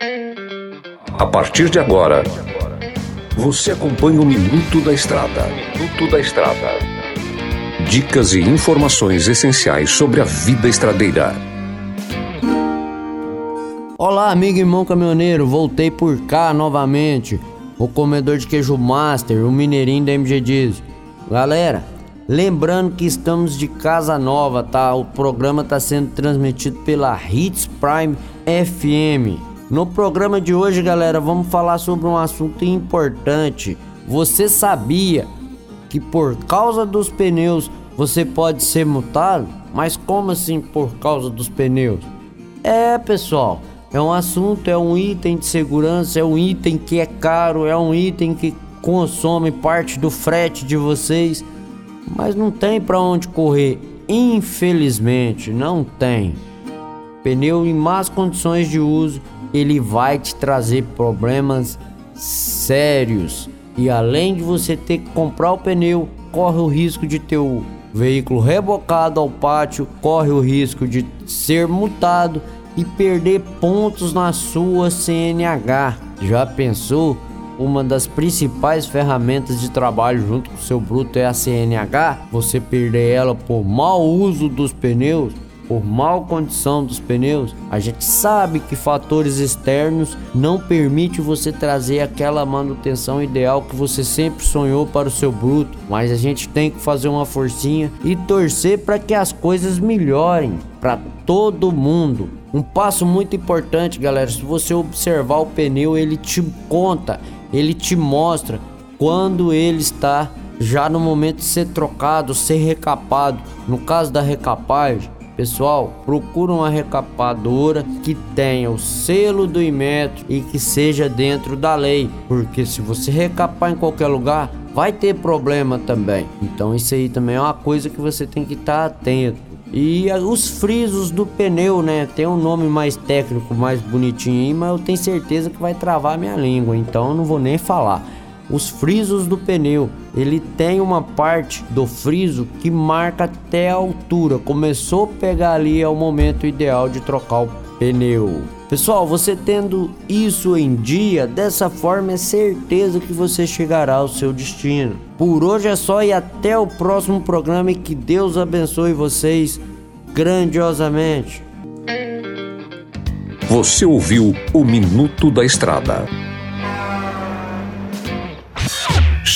A partir de agora, você acompanha o Minuto da Estrada. Minuto da Estrada. Dicas e informações essenciais sobre a vida estradeira. Olá, amigo e irmão caminhoneiro, voltei por cá novamente. O comedor de queijo master, o mineirinho da MG Diesel. Galera, lembrando que estamos de casa nova, tá? O programa está sendo transmitido pela Hits Prime FM. No programa de hoje, galera, vamos falar sobre um assunto importante. Você sabia que por causa dos pneus você pode ser multado? Mas como assim por causa dos pneus? É, pessoal, é um assunto, é um item de segurança, é um item que é caro, é um item que consome parte do frete de vocês, mas não tem para onde correr. Infelizmente, não tem. Pneu em más condições de uso ele vai te trazer problemas sérios. E além de você ter que comprar o pneu, corre o risco de ter o veículo rebocado ao pátio, corre o risco de ser multado e perder pontos na sua CNH. Já pensou? Uma das principais ferramentas de trabalho junto com o seu bruto é a CNH. Você perder ela por mau uso dos pneus por mal condição dos pneus, a gente sabe que fatores externos não permitem você trazer aquela manutenção ideal que você sempre sonhou para o seu bruto, mas a gente tem que fazer uma forcinha e torcer para que as coisas melhorem para todo mundo. Um passo muito importante, galera, se você observar o pneu, ele te conta, ele te mostra quando ele está já no momento de ser trocado, ser recapado. No caso da recapagem, Pessoal, procura uma recapadora que tenha o selo do Imetro e que seja dentro da lei, porque se você recapar em qualquer lugar, vai ter problema também. Então isso aí também é uma coisa que você tem que estar atento. E os frisos do pneu, né? Tem um nome mais técnico, mais bonitinho aí, mas eu tenho certeza que vai travar minha língua, então eu não vou nem falar os frisos do pneu. Ele tem uma parte do friso que marca até a altura. Começou a pegar ali é o momento ideal de trocar o pneu. Pessoal, você tendo isso em dia, dessa forma é certeza que você chegará ao seu destino. Por hoje é só e até o próximo programa e que Deus abençoe vocês grandiosamente. Você ouviu o Minuto da Estrada.